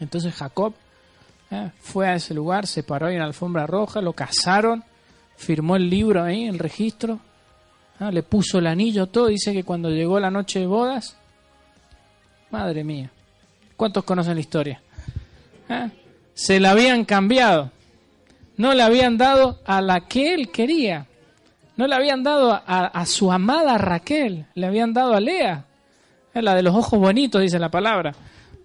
Entonces Jacob ¿eh? fue a ese lugar, se paró ahí en la alfombra roja, lo casaron, firmó el libro ahí, el registro, ¿eh? le puso el anillo, todo. Dice que cuando llegó la noche de bodas, madre mía, ¿cuántos conocen la historia? ¿Eh? Se la habían cambiado, no le habían dado a la que él quería, no le habían dado a, a su amada Raquel, le habían dado a Lea, la de los ojos bonitos, dice la palabra.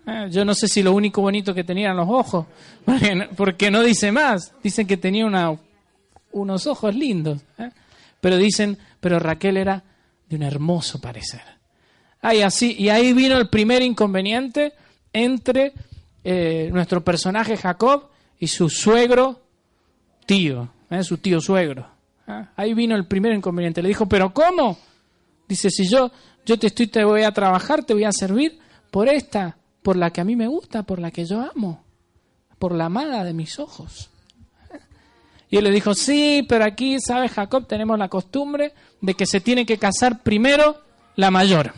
Eh, yo no sé si lo único bonito que tenía eran los ojos, porque no, dice más. Dicen que tenía unos ojos lindos. ¿eh? Pero dicen, pero Raquel era de un hermoso parecer. Ay, así, y ahí vino el primer inconveniente entre eh, nuestro personaje Jacob y su suegro tío, su tío suegro. Ahí vino el primer inconveniente. Le dijo, pero ¿cómo? Dice, si yo, yo te estoy, te voy a trabajar, te voy a servir por esta por la que a mí me gusta, por la que yo amo, por la amada de mis ojos. Y él le dijo, sí, pero aquí, ¿sabes, Jacob? Tenemos la costumbre de que se tiene que casar primero la mayor.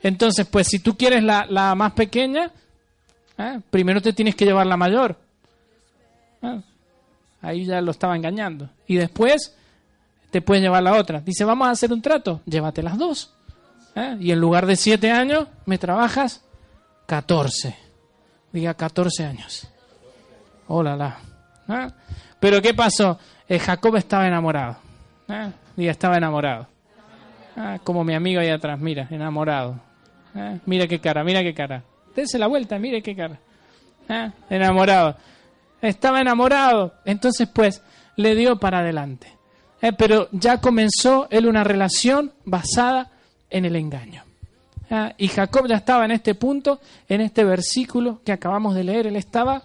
Entonces, pues si tú quieres la, más pequeña, ¿eh? primero te tienes que llevar la mayor. ¿Eh? Ahí ya lo estaba engañando. Y después te puedes llevar la otra. Dice, vamos a hacer un trato, llévate las dos. ¿Eh? Y en lugar de siete años, me trabajas 14. Diga 14 años. Hola, la. ¿Ah? Pero ¿qué pasó? Eh, Jacob estaba enamorado. ¿Ah? Diga, estaba enamorado. ¿Ah? Como mi amigo ahí atrás, mira, enamorado. Mira qué cara, mira qué cara. Dense la vuelta, mire qué cara. Enamorado. Estaba enamorado. Entonces, pues, le dio para adelante. Eh, pero ya comenzó él una relación basada en el engaño. Ah, y Jacob ya estaba en este punto, en este versículo que acabamos de leer, él estaba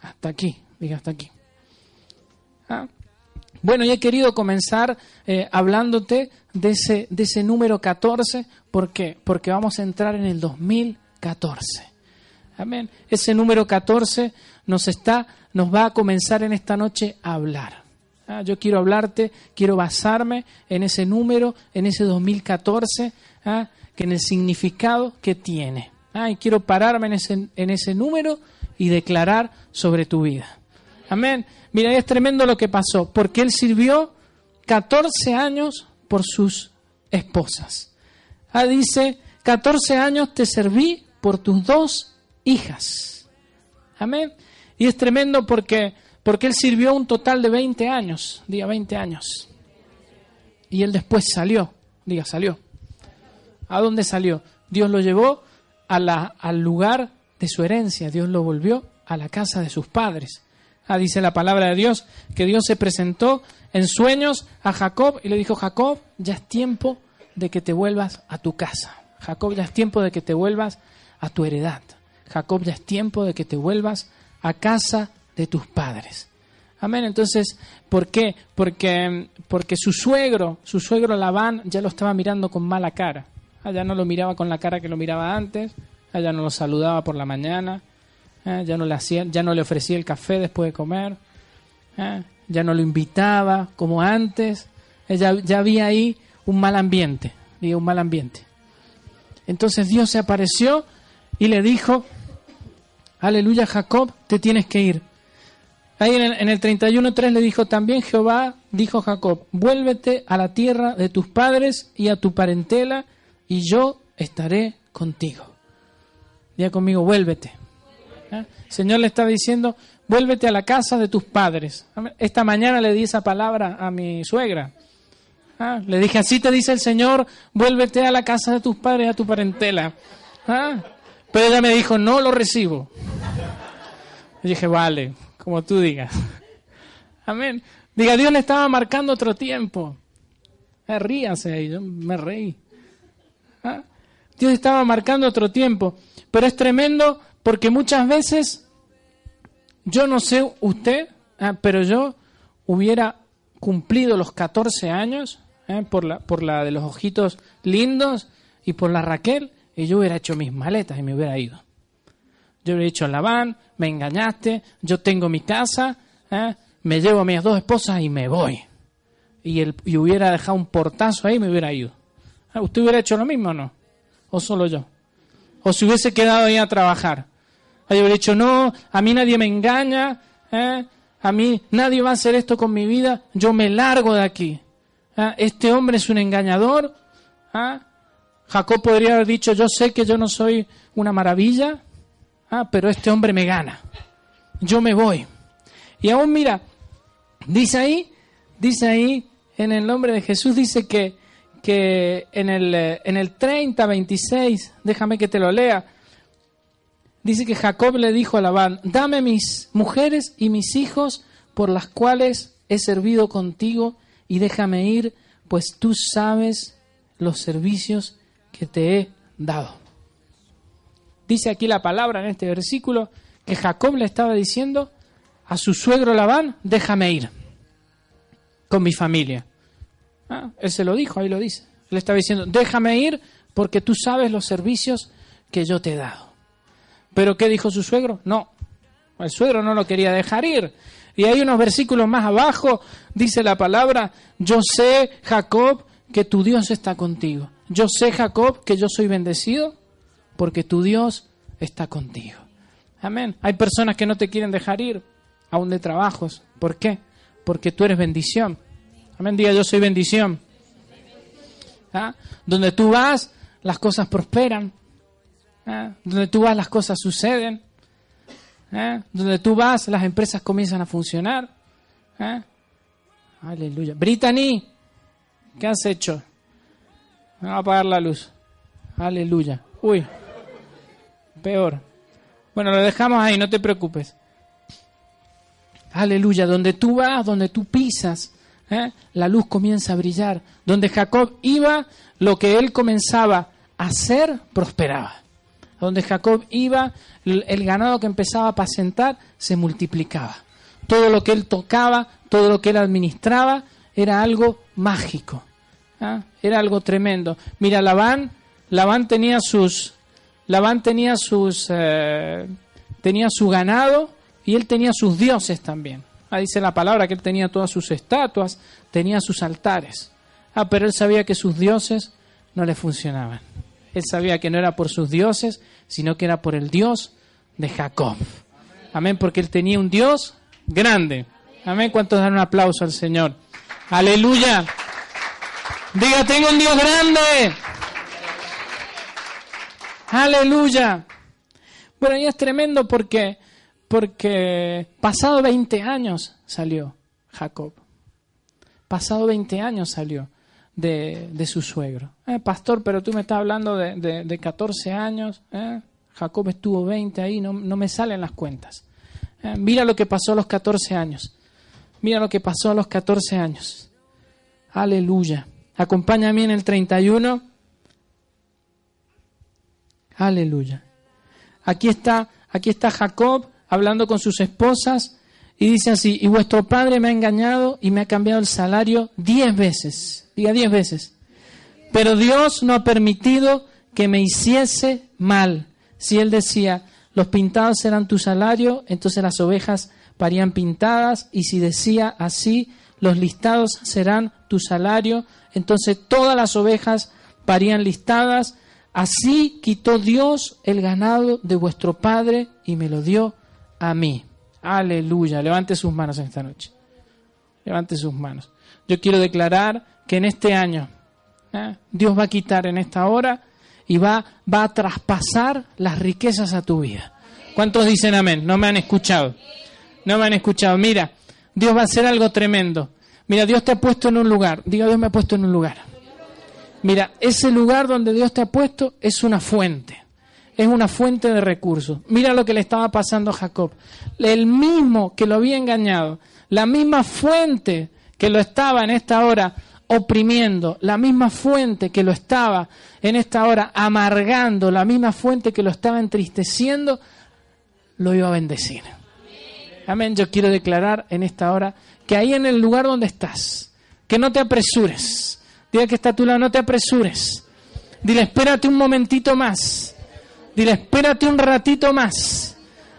hasta aquí, diga hasta aquí. Ah, bueno, y he querido comenzar eh, hablándote de ese, número 14, ¿por qué? Porque vamos a entrar en el 2014. Amén. Ese número 14 nos está, nos va a comenzar en esta noche a hablar. Ah, yo quiero hablarte, quiero basarme en ese número, en ese 2014, que en el significado que tiene. Ah, y quiero pararme en ese, en ese número y declarar sobre tu vida. Amén. Mira, es tremendo lo que pasó, porque él sirvió 14 años por sus esposas. Ah, dice, 14 años te serví por tus dos hijas. Amén. Y es tremendo porque, porque él sirvió un total de 20 años, diga 20 años. Y él después salió, diga salió. ¿A dónde salió? Dios lo llevó al lugar de su herencia, Dios lo volvió a la casa de sus padres. Ah, dice la palabra de Dios que Dios se presentó en sueños a Jacob y le dijo, Jacob, ya es tiempo de que te vuelvas a tu casa. Jacob, ya es tiempo de que te vuelvas a tu heredad. Jacob, ya es tiempo de que te vuelvas a casa de tus padres. Amén. Entonces, ¿por qué? Porque, porque su suegro, su suegro Labán, ya lo estaba mirando con mala cara. Allá no lo miraba con la cara que lo miraba antes, allá no lo saludaba por la mañana, ¿eh? ya, no le hacía, ya no le ofrecía el café después de comer, ¿eh? ya no lo invitaba como antes, ya, ya había ahí un mal ambiente, un mal ambiente. Entonces Dios se apareció y le dijo, aleluya Jacob, te tienes que ir. Ahí en el, en el 31.3 le dijo también Jehová, dijo Jacob, vuélvete a la tierra de tus padres y a tu parentela y yo estaré contigo. Diga conmigo, vuélvete. ¿Eh? El Señor le está diciendo, vuélvete a la casa de tus padres. Esta mañana le di esa palabra a mi suegra. ¿Ah? Le dije, así te dice el Señor, vuélvete a la casa de tus padres, a tu parentela. ¿Ah? Pero ella me dijo, no lo recibo. Y dije, vale, como tú digas. Amén. Diga, Dios le estaba marcando otro tiempo. Eh, ríase, yo me reí. ¿Ah? Dios estaba marcando otro tiempo. Pero es tremendo porque muchas veces, yo no sé usted, ah, pero yo hubiera cumplido los 14 años ¿eh? por, la, por la de los ojitos lindos y por la Raquel, y yo hubiera hecho mis maletas y me hubiera ido. Yo hubiera dicho, Labán, me engañaste, yo tengo mi casa, ¿eh? me llevo a mis dos esposas y me voy. Y, el, y hubiera dejado un portazo ahí y me hubiera ido. Ah, ¿Usted hubiera hecho lo mismo o no? ¿O solo yo? ¿O si hubiese quedado ahí a trabajar? Había dicho, no, a mí nadie me engaña, ¿eh? a mí nadie va a hacer esto con mi vida, yo me largo de aquí. ¿eh? Este hombre es un engañador. ¿eh? Jacob podría haber dicho, yo sé que yo no soy una maravilla, pero este hombre me gana. Yo me voy. Y aún mira, dice ahí, dice ahí, en el nombre de Jesús, dice que, que en, el, en el 30, 26, déjame que te lo lea, dice que Jacob le dijo a Labán, dame mis mujeres y mis hijos por las cuales he servido contigo y déjame ir, pues tú sabes los servicios que te he dado. Dice aquí la palabra en este versículo que Jacob le estaba diciendo a su suegro Labán, déjame ir con mi familia. Ah, él se lo dijo, ahí lo dice. Él estaba diciendo, déjame ir porque tú sabes los servicios que yo te he dado. Pero ¿qué dijo su suegro? No, el suegro no lo quería dejar ir. Y hay unos versículos más abajo, dice la palabra, yo sé, Jacob, que tu Dios está contigo. Yo sé, Jacob, que yo soy bendecido porque tu Dios está contigo. Amén. Hay personas que no te quieren dejar ir, aún de trabajos. ¿Por qué? Porque tú eres bendición. Amén. Diga, yo soy bendición. ¿Ah? Donde tú vas, las cosas prosperan. ¿Ah? Donde tú vas, las cosas suceden. ¿Ah? Donde tú vas, las empresas comienzan a funcionar. Aleluya. Brittany, ¿qué has hecho? Me va a apagar la luz. Aleluya. Uy, peor. Bueno, lo dejamos ahí, no te preocupes. Aleluya, donde tú vas, donde tú pisas, ¿eh? la luz comienza a brillar. Donde Jacob iba, lo que él comenzaba a hacer, prosperaba. Donde Jacob iba, el ganado que empezaba a apacentar se multiplicaba. Todo lo que él tocaba, todo lo que él administraba, era algo mágico. ¿eh? Era algo tremendo. Mira, Labán, Labán tenía sus, Labán tenía sus, eh, tenía su ganado y él tenía sus dioses también. Ah, dice la palabra que él tenía todas sus estatuas, tenía sus altares. Ah, pero él sabía que sus dioses no le funcionaban. Él sabía que no era por sus dioses, sino que era por el Dios de Jacob. Amén, porque él tenía un Dios grande. Amén, ¿cuántos dan un aplauso al Señor? Aleluya. Diga, tengo un Dios grande. Aleluya. Bueno, y es tremendo porque, porque pasado 20 años salió Jacob. Pasado 20 años salió de, de su suegro. Eh, pastor, pero tú me estás hablando de, de, 14 años. Eh. Jacob estuvo 20 ahí, no, no me salen las cuentas. Eh, mira lo que pasó a los 14 años. Mira lo que pasó a los 14 años. Aleluya. Acompáñame en el 31. Aleluya. Aquí está, aquí está Jacob hablando con sus esposas y dice así, y vuestro padre me ha engañado y me ha cambiado el salario diez veces. Diga diez veces. Pero Dios no ha permitido que me hiciese mal. Si él decía, los pintados serán tu salario, entonces las ovejas parían pintadas, y si decía así, los listados serán tu salario, entonces todas las ovejas parían listadas, Así quitó Dios el ganado de vuestro Padre y me lo dio a mí. Aleluya. Levante sus manos en esta noche. Levante sus manos. Yo quiero declarar que en este año ¿eh? Dios va a quitar en esta hora y va, va a traspasar las riquezas a tu vida. ¿Cuántos dicen amén? No me han escuchado. No me han escuchado. Mira, Dios va a hacer algo tremendo. Mira, Dios te ha puesto en un lugar. Diga, Dios me ha puesto en un lugar. Mira, ese lugar donde Dios te ha puesto es una fuente, es una fuente de recursos. Mira lo que le estaba pasando a Jacob. El mismo que lo había engañado, la misma fuente que lo estaba en esta hora oprimiendo, la misma fuente que lo estaba en esta hora amargando, la misma fuente que lo estaba entristeciendo, lo iba a bendecir. Amén. Yo quiero declarar en esta hora que ahí en el lugar donde estás, que no te apresures, Dile que está a tu lado, no te apresures. Dile, espérate un momentito más. Dile, espérate un ratito más.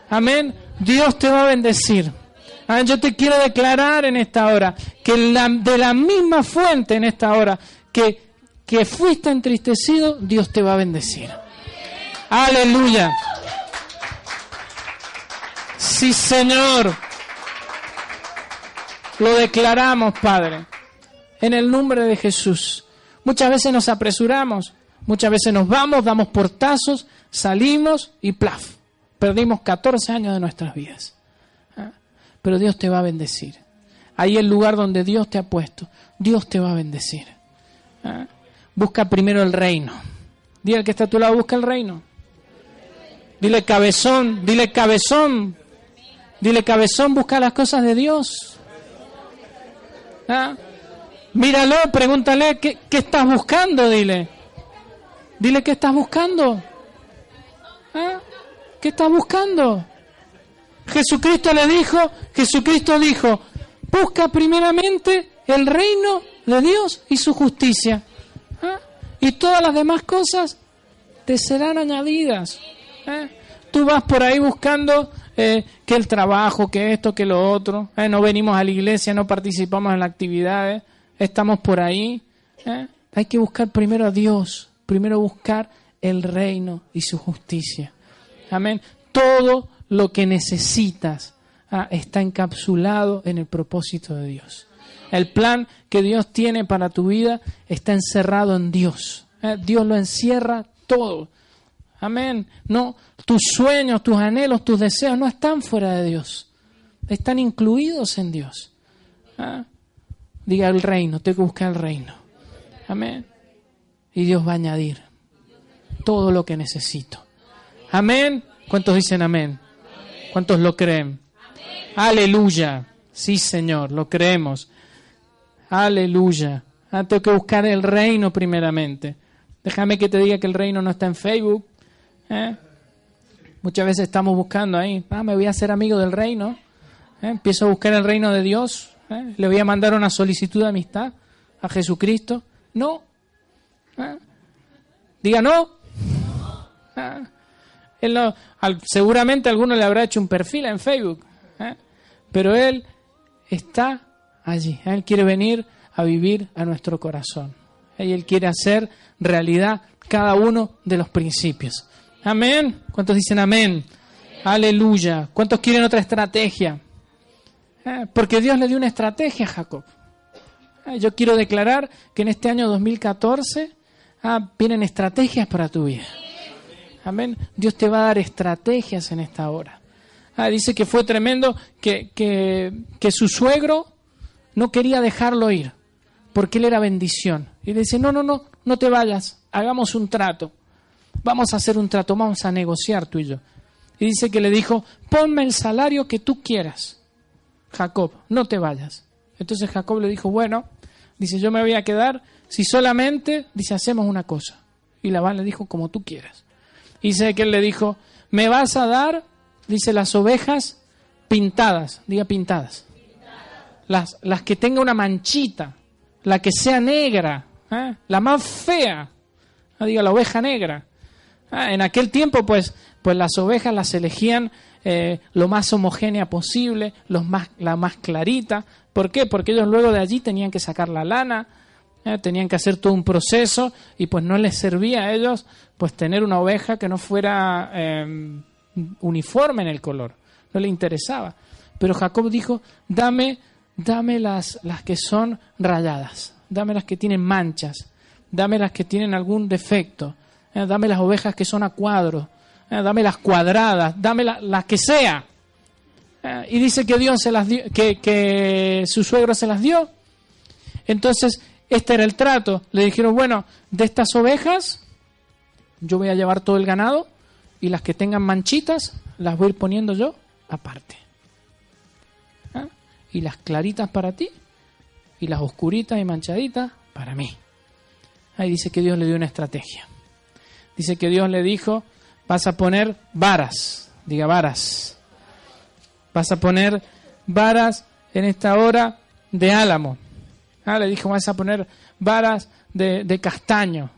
Amén. Dios te va a bendecir. Amén. Yo te quiero declarar en esta hora que de la misma fuente en esta hora que, que fuiste entristecido, Dios te va a bendecir. Aleluya. Sí, Señor. Lo declaramos, Padre, en el nombre de Jesús. Muchas veces nos apresuramos, muchas veces nos vamos, damos portazos, salimos y plaf, perdimos 14 años de nuestras vidas. ¿Ah? Pero Dios te va a bendecir. Ahí el lugar donde Dios te ha puesto, Dios te va a bendecir. ¿Ah? Busca primero el reino. Dile al que está a tu lado, busca el reino. Dile cabezón, dile cabezón. Dile cabezón, busca las cosas de Dios. ¿Ah? Míralo, pregúntale, ¿qué, ¿qué, estás buscando? Dile. Dile, ¿qué estás buscando? ¿Ah? ¿Qué estás buscando? Jesucristo le dijo, Jesucristo dijo, busca primeramente el reino de Dios y su justicia. ¿Ah? Y todas las demás cosas te serán añadidas. ¿eh? Tú vas por ahí buscando eh, que el trabajo, que esto, que lo otro. ¿eh? No venimos a la iglesia, no participamos en las actividades, estamos por ahí. Hay que buscar primero a Dios, primero buscar el reino y su justicia. Amén. Todo lo que necesitas ah, está encapsulado en el propósito de Dios. El plan que Dios tiene para tu vida está encerrado en Dios. Dios lo encierra todo. Amén. No, tus sueños, tus anhelos, tus deseos no están fuera de Dios. Están incluidos en Dios. ¿Ah? Diga el reino, tengo que el reino. Amén. Y Dios va a añadir todo lo que necesito. Amén. ¿Cuántos dicen amén? ¿Cuántos lo creen? Aleluya. Sí, Señor, lo creemos. Aleluya. Ah, tengo que buscar el reino primeramente. Déjame que te diga que el reino no está en Facebook, ¿Eh? Muchas veces estamos buscando ahí, ah, me voy a hacer amigo del reino, ¿eh? empiezo a buscar el reino de Dios, ¿eh? le voy a mandar una solicitud de amistad a Jesucristo. No. Diga no. Seguramente alguno le habrá hecho un perfil en Facebook, pero Él está allí. Él quiere venir a vivir a nuestro corazón. Y Él quiere hacer realidad cada uno de los principios. Amén. ¿Cuántos dicen amén? Aleluya. ¿Cuántos quieren otra estrategia? Eh, porque Dios le dio una estrategia a Jacob. Eh, yo quiero declarar que en este año 2014 ah, vienen estrategias para tu vida. Amén. Dios te va a dar estrategias en esta hora. Ah, dice que fue tremendo que, que, que, su suegro no quería dejarlo ir, porque él era bendición. Y dice, no, no, no, no te vayas, hagamos un trato vamos a hacer un trato, vamos a negociar tú y yo. Y dice que le dijo, ponme el salario que tú quieras, Jacob, no te vayas. Entonces Jacob le dijo, bueno, dice, yo me voy a quedar si solamente, dice, hacemos una cosa. Y Labán le dijo, como tú quieras. Y dice que él le dijo, me vas a dar, dice, las ovejas pintadas, diga pintadas. Las, las que tenga una manchita, la que sea negra, ¿eh? la más fea, diga la oveja negra. Ah, en aquel tiempo, pues, pues las ovejas las elegían eh, lo más homogénea posible, los más, la más clarita. ¿Por qué? Porque ellos luego de allí tenían que sacar la lana, eh, tenían que hacer todo un proceso y pues no les servía a ellos pues tener una oveja que no fuera em, uniforme en el color, no le interesaba. Pero Jacob dijo, dame, dame las, las que son rayadas, dame las que tienen manchas, dame las que tienen algún defecto. Eh, dame las ovejas que son a cuadros, eh, dame las cuadradas, dame las que sea. Y dice que Dios se las dio, que, que su suegro se las dio. Entonces, este era el trato. Le dijeron, bueno, de estas ovejas yo voy a llevar todo el ganado y las que tengan manchitas las voy a ir poniendo yo aparte. Y las claritas para ti y las oscuritas y manchaditas para mí. Ahí dice que Dios le dio una estrategia dice que Dios le dijo, vas a poner varas, diga varas, vas a poner varas en esta hora de álamo. Ah, le dijo, vas a poner varas de, castaño,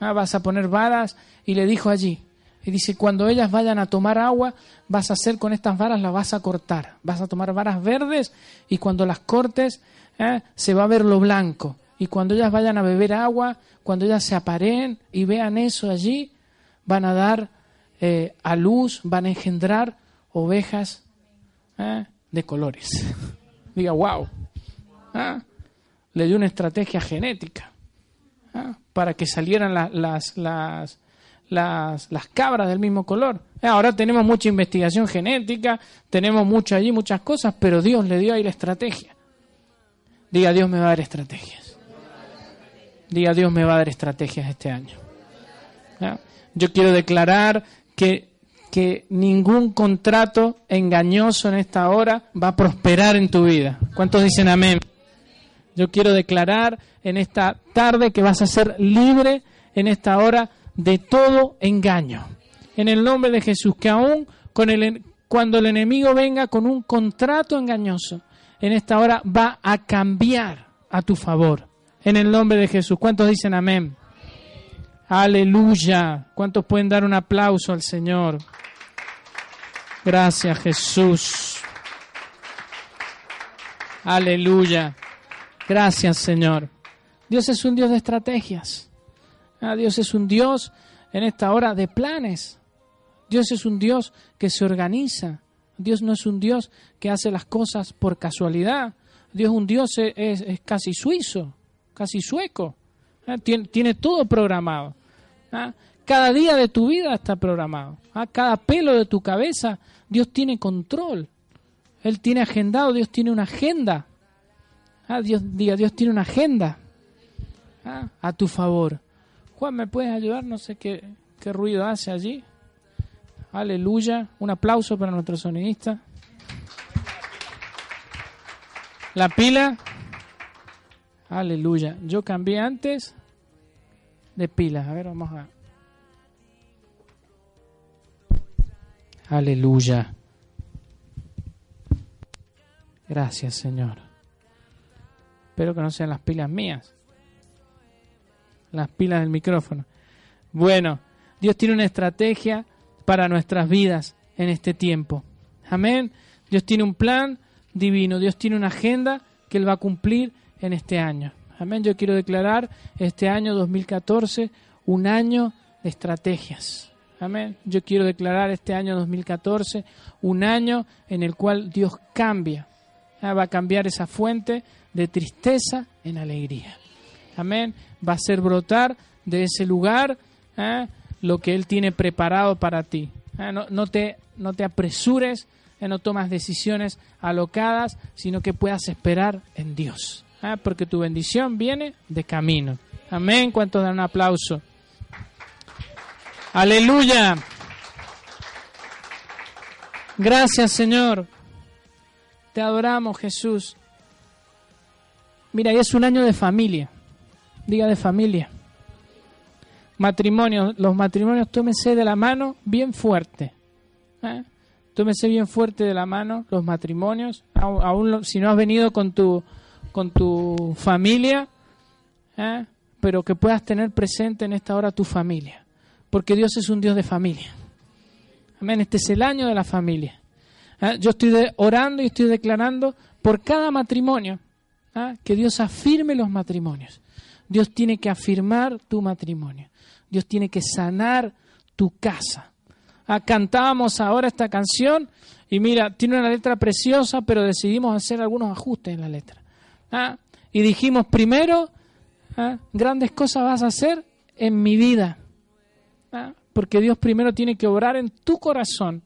ah, vas a poner varas y le dijo allí. Y dice, cuando ellas vayan a tomar agua, vas a hacer con estas varas, las vas a cortar. Vas a tomar varas verdes y cuando las cortes, eh, se va a ver lo blanco. Y cuando ellas vayan a beber agua, cuando ellas se aparen y vean eso allí, van a dar eh, a luz, van a engendrar ovejas ¿eh? de colores. Diga, wow. Le dio una estrategia genética ¿eh? para que salieran las, las, las, las, cabras del mismo color. Ahora tenemos mucha investigación genética, tenemos mucho allí, muchas cosas, pero Dios le dio ahí la estrategia. Diga, Dios me va a dar estrategias. Diga, Dios me va a dar estrategias este año. Yo quiero declarar que, que ningún contrato engañoso en esta hora va a prosperar en tu vida. ¿Cuántos dicen amén? Yo quiero declarar en esta tarde que vas a ser libre en esta hora de todo engaño. En el nombre de Jesús, que aún con el, cuando el enemigo venga con un contrato engañoso, en esta hora va a cambiar a tu favor. En el nombre de Jesús. ¿Cuántos dicen amén? Aleluya. ¿Cuántos pueden dar un aplauso al Señor? Gracias Jesús. Aleluya. Gracias Señor. Dios es un Dios de estrategias. Ah, Dios es un Dios en esta hora de planes. Dios es un Dios que se organiza. Dios no es un Dios que hace las cosas por casualidad. Dios un Dios es, casi suizo, casi sueco. Ah, tiene, todo programado. Ah, cada día de tu vida está programado. Cada pelo de tu cabeza, Dios tiene control. Él tiene agendado, Dios tiene una agenda. Dios, diga, Dios tiene una agenda a tu favor. Juan, ¿me puedes ayudar? No sé qué, qué ruido hace allí. Aleluya. Un aplauso para nuestro sonidista. La pila. Aleluya. Yo cambié antes de pilas. A ver, vamos a. Aleluya. Gracias, Señor. Espero que no sean las pilas mías. Las pilas del micrófono. Bueno, Dios tiene una estrategia para nuestras vidas en este tiempo. Amén. Dios tiene un plan divino, Dios tiene una agenda que Él va a cumplir en este año. Amén. Yo quiero declarar este año 2014 un año de estrategias. Amén. Yo quiero declarar este año 2014 un año en el cual Dios cambia. Ah, va a cambiar esa fuente de tristeza en alegría. Amén. Va a ser brotar de ese lugar ¿eh? lo que Él tiene preparado para ti. ¿eh? No, te, no te apresures, ¿eh? no tomas decisiones alocadas, sino que puedas esperar en Dios. Porque tu bendición viene de camino. Amén. ¿Cuántos dan un aplauso? Aleluya. Gracias Señor. Te adoramos Jesús. Mira, es un año de familia. Diga de familia matrimonios, los matrimonios tómense de la mano bien fuerte. ¿eh? Tómense bien fuerte de la mano los matrimonios, aún si no has venido con tu, con tu familia, ¿eh? pero que puedas tener presente en esta hora tu familia, porque Dios es un Dios de familia. Amén, este es el año de la familia. ¿eh? Yo estoy orando y estoy declarando por cada matrimonio ¿eh? que Dios afirme los matrimonios. Dios tiene que afirmar tu matrimonio. Dios tiene que sanar tu casa. Ah, cantábamos ahora esta canción y mira, tiene una letra preciosa, pero decidimos hacer algunos ajustes en la letra. Ah, y dijimos, primero, ah, grandes cosas vas a hacer en mi vida. Ah, porque Dios primero tiene que obrar en tu corazón.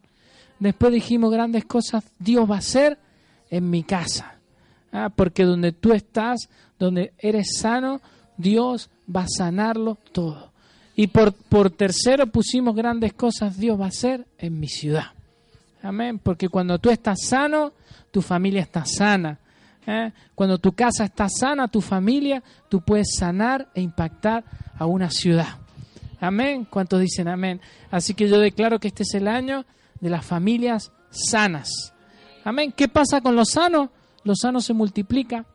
Después dijimos, grandes cosas Dios va a hacer en mi casa. Ah, porque donde tú estás, donde eres sano, Dios va a sanarlo todo. Y por, por tercero pusimos grandes cosas Dios va a hacer en mi ciudad. Amén. Porque cuando tú estás sano, tu familia está sana. ¿eh? Cuando tu casa está sana, tu familia, tú puedes sanar e impactar a una ciudad. Amén. ¿Cuántos dicen amén? Así que yo declaro que este es el año de las familias sanas. Amén. ¿Qué pasa con lo sano? Lo sano se multiplica,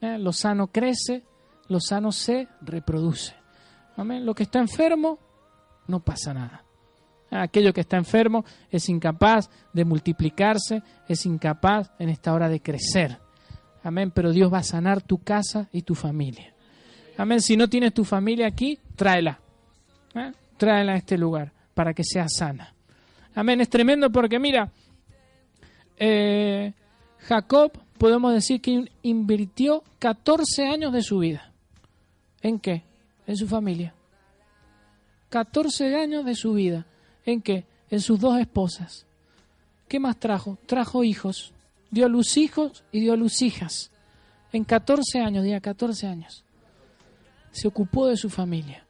¿eh? lo sano crece, lo sano se reproduce. Amén. Lo que está enfermo, no pasa nada. Aquello que está enfermo es incapaz de multiplicarse, es incapaz en esta hora de crecer. Amén. Pero Dios va a sanar tu casa y tu familia. Amén. Si no tienes tu familia aquí, tráela. ¿eh? Tráela a este lugar para que sea sana. Amén. Es tremendo porque mira, eh, Jacob podemos decir que invirtió 14 años de su vida. ¿En qué? En su familia. 14 años de su vida. ¿En qué? En sus dos esposas. ¿Qué más trajo? Trajo hijos. Dio a luz hijos y dio a luz hijas. En 14 años, día 14 años. Se ocupó de su familia.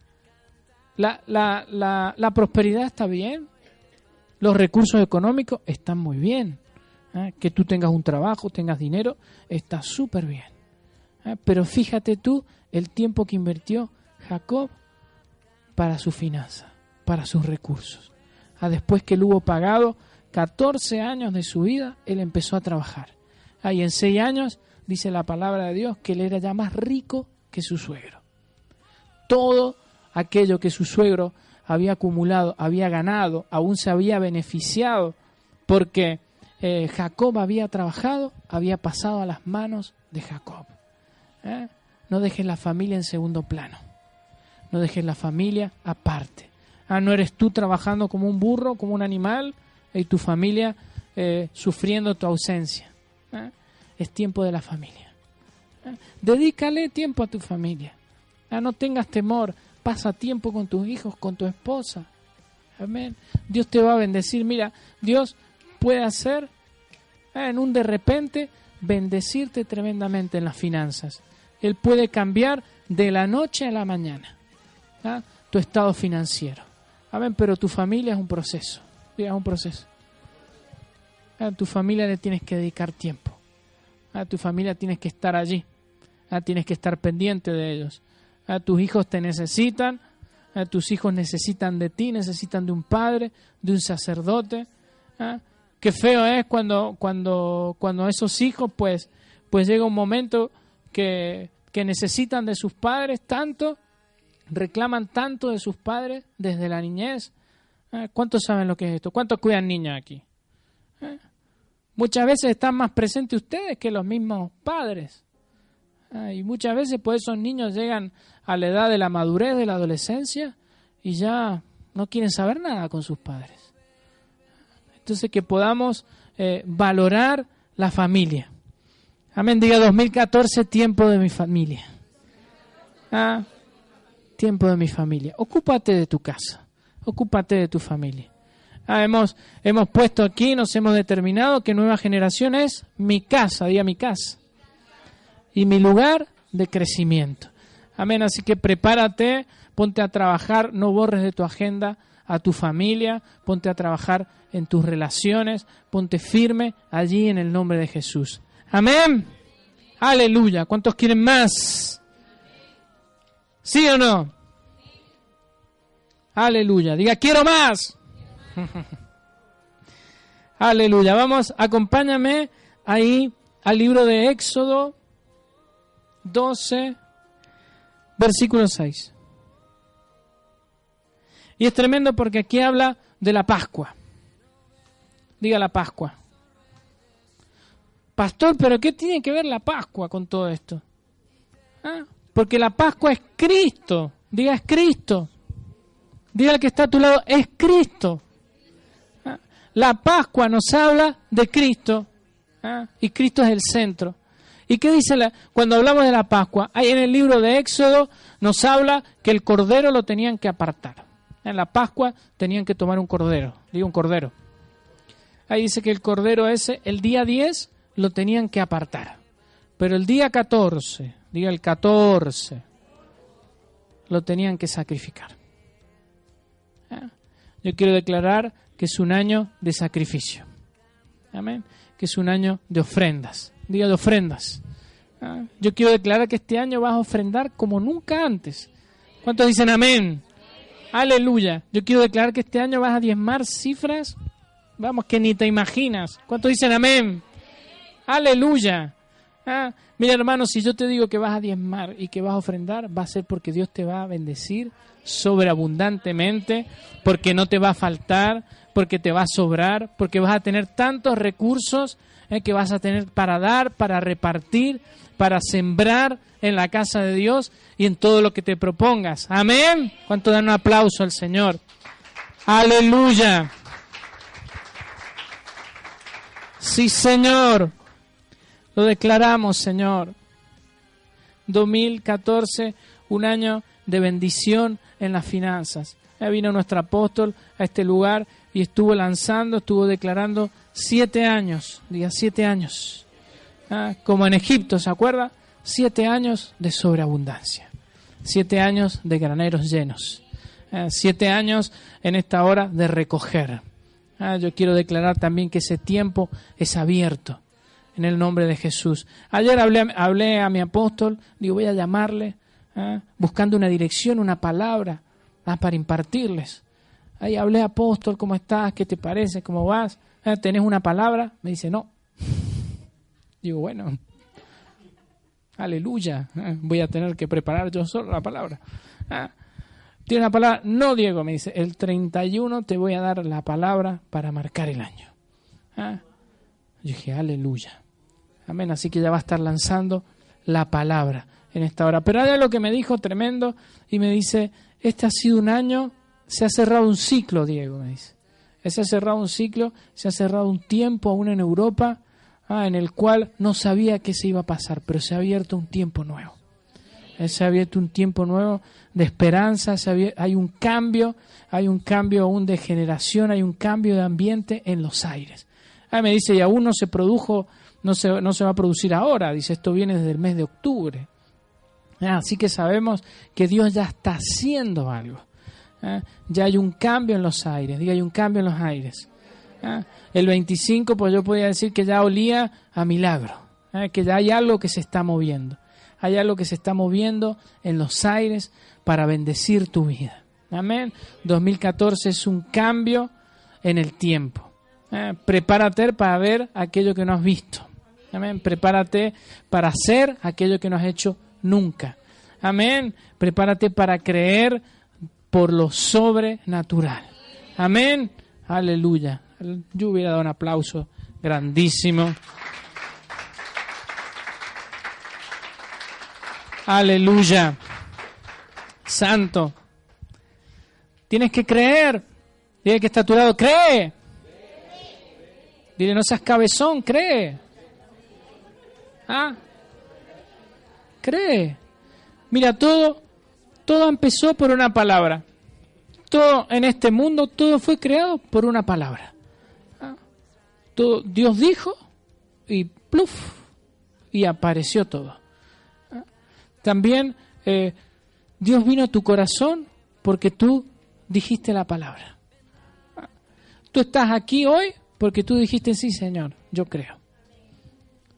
La, la, la, la prosperidad está bien. Los recursos económicos están muy bien. ¿Eh? Que tú tengas un trabajo, tengas dinero, está súper bien. ¿eh? Pero fíjate tú el tiempo que invirtió Jacob para su finanza, para sus recursos. Ah, después que él hubo pagado 14 años de su vida, él empezó a trabajar. Ahí en 6 años, dice la palabra de Dios, que él era ya más rico que su suegro. Todo aquello que su suegro había acumulado, había ganado, aún se había beneficiado, porque eh, Jacob había trabajado, había pasado a las manos de Jacob. ¿Eh? No dejes la familia en segundo plano no dejes la familia aparte. Ah, no eres tú trabajando como un burro, como un animal, y tu familia eh, sufriendo tu ausencia. Es tiempo de la familia. Dedícale tiempo a tu familia. Ah, no tengas temor. Pasa tiempo con tus hijos, con tu esposa. Amén. Dios te va a bendecir. Mira, Dios puede hacer en un de repente bendecirte tremendamente en las finanzas. Él puede cambiar de la noche a la mañana. ¿ah? tu estado financiero. Amén, pero tu familia es un proceso. Es un proceso. A tu familia le tienes que dedicar tiempo. A tu familia tienes que estar allí. ¿ah? Tienes que estar pendiente de ellos. A tus hijos te necesitan. A tus hijos necesitan de ti, necesitan de un padre, de un sacerdote. ¿ah? Qué feo es cuando, cuando, cuando esos hijos, pues, pues llega un momento que, que necesitan de sus padres tanto reclaman tanto de sus padres desde la niñez. ¿Eh? ¿Cuántos saben lo que es esto? ¿Cuántos cuidan niños aquí? ¿Eh? Muchas veces están más presentes ustedes que los mismos padres. ¿Eh? Y muchas veces pues esos niños llegan a la edad de la madurez, de la adolescencia, y ya no quieren saber nada con sus padres. Entonces que podamos valorar la familia. Amén, diga 2014, tiempo de mi familia. ¿Ah? tiempo de mi familia. Ocúpate de tu casa, ocúpate de tu familia. Ah, hemos, hemos puesto aquí, nos hemos determinado que nueva generación es mi casa, diga mi casa. Y mi lugar de crecimiento. Amén, así que prepárate, ponte a trabajar, no borres de tu agenda a tu familia, ponte a trabajar en tus relaciones, ponte firme allí en el nombre de Jesús. Amén. Aleluya. ¿Cuántos quieren más? ¿Sí o no? Aleluya. Diga, quiero más. Aleluya. Vamos, acompáñame ahí al libro de Éxodo 12, versículo 6. Y es tremendo porque aquí habla de la Pascua. Diga la Pascua. Pastor, pero ¿qué tiene que ver la Pascua con todo esto? ¿Ah? Porque la Pascua es Cristo. Diga, es Cristo. Diga al que está a tu lado, es Cristo. ¿Ah? La Pascua nos habla de Cristo. ¿ah? Y Cristo es el centro. ¿Y qué dice la, cuando hablamos de la Pascua? Ahí en el libro de Éxodo nos habla que el cordero lo tenían que apartar. En la Pascua tenían que tomar un cordero. Digo un cordero. Ahí dice que el cordero ese, el día 10, lo tenían que apartar. Pero el día 14, diga el 14, lo tenían que sacrificar. ¿Eh? Yo quiero declarar que es un año de sacrificio. Amén. Que es un año de ofrendas. Diga de ofrendas. ¿Eh? Yo quiero declarar que este año vas a ofrendar como nunca antes. ¿Cuántos dicen amén? Aleluya. Yo quiero declarar que este año vas a diezmar cifras, vamos, que ni te imaginas. ¿Cuántos dicen amén? Aleluya. Ah, mira hermano, si yo te digo que vas a diezmar y que vas a ofrendar, va a ser porque Dios te va a bendecir sobreabundantemente, porque no te va a faltar, porque te va a sobrar, porque vas a tener tantos recursos eh, que vas a tener para dar, para repartir, para sembrar en la casa de Dios y en todo lo que te propongas. Amén. ¿Cuánto dan un aplauso al Señor? Aleluya. Sí, Señor. Lo declaramos, Señor. 2014, un año de bendición en las finanzas. Ya vino nuestro apóstol a este lugar y estuvo lanzando, estuvo declarando siete años, diga siete años, ah, como en Egipto, ¿se acuerda? Siete años de sobreabundancia, siete años de graneros llenos, ah, siete años en esta hora de recoger. Ah, yo quiero declarar también que ese tiempo es abierto en el nombre de Jesús. Ayer hablé, hablé a mi apóstol, digo, voy a llamarle, buscando una dirección, una palabra para impartirles. Ahí hablé, apóstol, ¿cómo estás? ¿Qué te parece? ¿Cómo vas? Ah, ¿Tenés una palabra? Me dice, no. Digo, bueno, aleluya, ah, voy a tener que preparar yo solo la palabra. Ah, ¿Tiene una palabra? No, Diego, me dice, el 31 te voy a dar la palabra para marcar el año. Yo dije, aleluya. Amén, así que ya va a estar lanzando la palabra en esta hora. Pero hay algo que me dijo tremendo y me dice, este ha sido un año se ha cerrado un ciclo, Diego, me dice. Se ha cerrado un ciclo, se ha cerrado un tiempo aún en Europa ah, en el cual no sabía qué se iba a pasar, pero se ha abierto un tiempo nuevo. Eh, se ha abierto un tiempo nuevo de esperanza, hay un cambio, hay un cambio aún de generación, hay un cambio de ambiente en los aires. Ah, me dice, y aún no se produjo, no se, no se va a producir ahora, dice, esto viene desde el mes de octubre. Ah, así que sabemos que Dios ya está haciendo algo. ¿Eh? ya hay un cambio en los aires, diga, hay un cambio en los aires. ¿eh? El 25, pues yo podría decir que ya olía a milagro, ¿eh? que ya hay algo que se está moviendo, hay algo que se está moviendo en los aires para bendecir tu vida. Amén. 2014 es un cambio en el tiempo. Prepárate para ver aquello que no has visto. Amén. Prepárate para hacer aquello que no has hecho nunca. Amén. Prepárate para creer por lo sobrenatural. Amén. Aleluya. Yo hubiera dado un aplauso grandísimo. Aleluya. Santo. Tienes que creer. Dile que está a cree. Dile, no seas cabezón, cree. ¿Ah? Cree. Mira, todo todo empezó por una palabra. Todo en este mundo, todo fue creado por una palabra. Todo, Dios dijo y pluf, y apareció todo. También eh, Dios vino a tu corazón porque tú dijiste la palabra. Tú estás aquí hoy porque tú dijiste, sí, Señor, yo creo.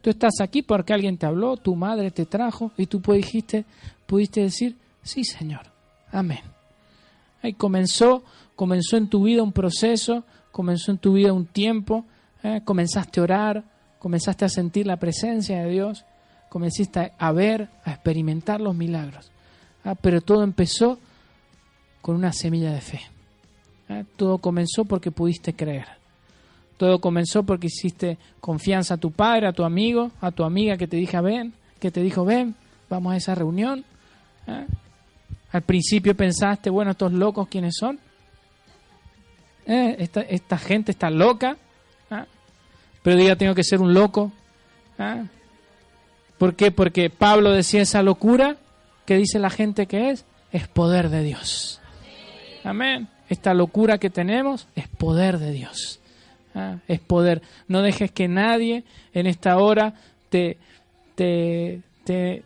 Tú estás aquí porque alguien te habló, tu madre te trajo y tú dijiste, pudiste decir, Sí, Señor. Amén. Ahí comenzó, comenzó en tu vida un proceso, comenzó en tu vida un tiempo, ¿eh? comenzaste a orar, comenzaste a sentir la presencia de Dios, comenzaste a ver, a experimentar los milagros. Ah, pero todo empezó con una semilla de fe. ¿eh? Todo comenzó porque pudiste creer. Todo comenzó porque hiciste confianza a tu padre, a tu amigo, a tu amiga que te dijo ven, que te dijo ven, vamos a esa reunión. ¿eh? Al principio pensaste, bueno, estos locos, ¿quiénes son? Eh, esta, gente está loca. ¿ah? Pero diga, tengo que ser un loco. ¿ah? ¿Por qué? Porque Pablo decía esa locura que dice la gente que es, es poder de Dios. Amén. Esta locura que tenemos es poder de Dios. ¿ah? Es poder. No dejes que nadie en esta hora te, te, te,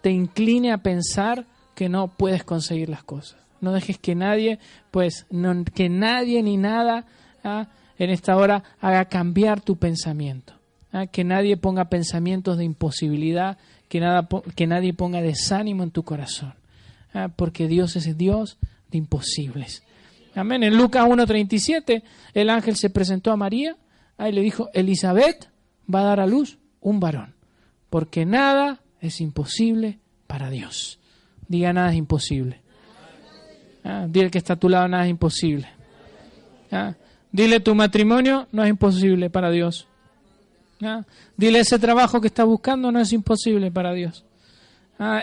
te incline a pensar que no puedes conseguir las cosas. No dejes que nadie, pues, que nadie ni nada ¿ah? en esta hora haga cambiar tu pensamiento. ¿ah? Que nadie ponga pensamientos de imposibilidad, que, nada, que nadie ponga desánimo en tu corazón. ¿ah? Porque Dios es Dios de imposibles. Amén. En Lucas 1.37, el ángel se presentó a María y le dijo, Elizabeth va a dar a luz un varón, porque nada es imposible para Dios. Diga nada es imposible. Ah, dile que está a tu lado, nada es imposible. Ah, dile tu matrimonio no es imposible para Dios. Ah, dile ese trabajo que estás buscando no es imposible para Dios.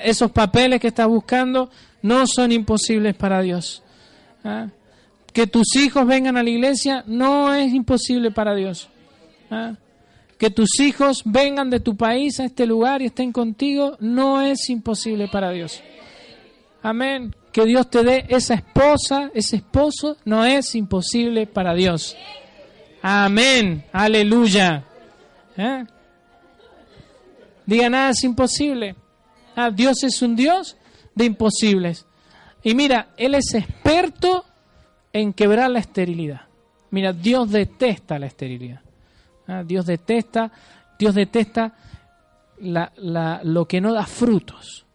Esos papeles que estás buscando no son imposibles para Dios. Que tus hijos vengan a la iglesia no es imposible para Dios. que tus hijos vengan de tu país a este lugar y estén contigo, no es imposible para Dios. Amén. Que Dios te dé esa esposa, ese esposo, no es imposible para Dios. Amén. Aleluya. ¿Eh? Diga nada es imposible. Ah, Dios es un Dios de imposibles. Y mira, Él es experto en quebrar la esterilidad. Mira, Dios detesta la esterilidad. Ah, Dios detesta, Dios detesta lo que no da frutos.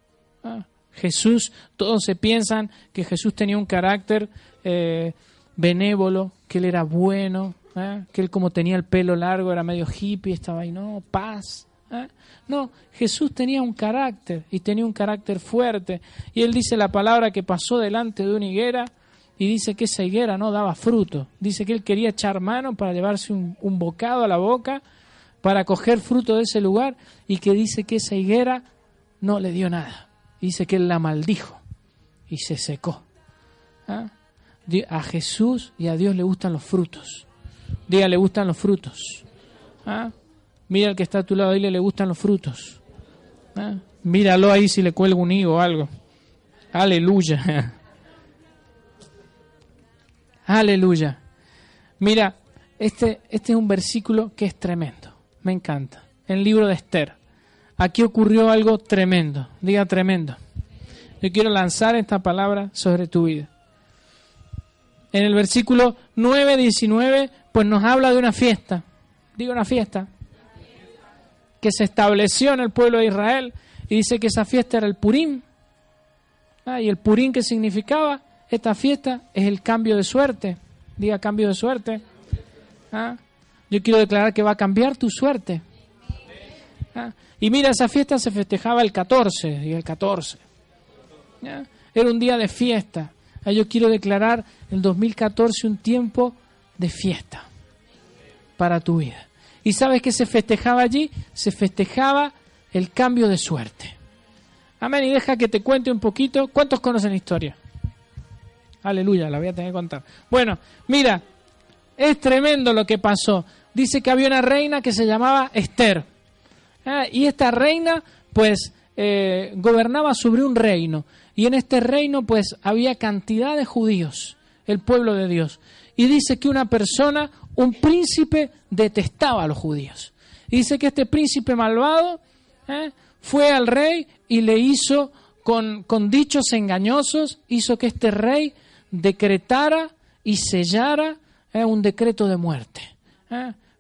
Jesús, todos se piensan que Jesús tenía un carácter eh, benévolo, que él era bueno, ¿eh? que él como tenía el pelo largo era medio hippie, estaba ahí, no, paz. ¿eh? No, Jesús tenía un carácter y tenía un carácter fuerte. Y él dice la palabra que pasó delante de una higuera y dice que esa higuera no daba fruto. Dice que él quería echar mano para llevarse un bocado a la boca, para coger fruto de ese lugar y que dice que esa higuera no le dio nada. Dice que él la maldijo y se secó. ¿Ah? A Jesús y a Dios le gustan los frutos. Diga, le gustan los frutos. ¿Ah? Mira al que está a tu lado, dile, le gustan los frutos. ¿Ah? Míralo ahí si le cuelga un higo o algo. Aleluya. Aleluya. Mira, este, este es un versículo que es tremendo. Me encanta. El libro de Esther. Aquí ocurrió algo tremendo. Diga tremendo. Yo quiero lanzar esta palabra sobre tu vida. En el versículo 9, 19, pues nos habla de una fiesta. Digo una fiesta. Que se estableció en el pueblo de Israel. Y dice que esa fiesta era el Purim. Ah, y el Purim que significaba esta fiesta es el cambio de suerte. Diga cambio de suerte. Ah, yo quiero declarar que va a cambiar tu suerte. Ah, y mira, esa fiesta se festejaba el 14 y el 14. Era un día de fiesta. Yo quiero declarar el 2014 un tiempo de fiesta para tu vida. ¿Y sabes qué se festejaba allí? Se festejaba el cambio de suerte. Amén. Y deja que te cuente un poquito. ¿Cuántos conocen la historia? Aleluya, la voy a tener que contar. Bueno, mira, es tremendo lo que pasó. Dice que había una reina que se llamaba Esther. Ah, y esta reina, pues, eh, gobernaba sobre un reino. Y en este reino, pues, había cantidad de judíos, el pueblo de Dios. Y dice que una persona, un príncipe, detestaba a los judíos. Y dice que este príncipe malvado eh, fue al rey y le hizo, con, con dichos engañosos, hizo que este rey decretara y sellara eh, un decreto de muerte.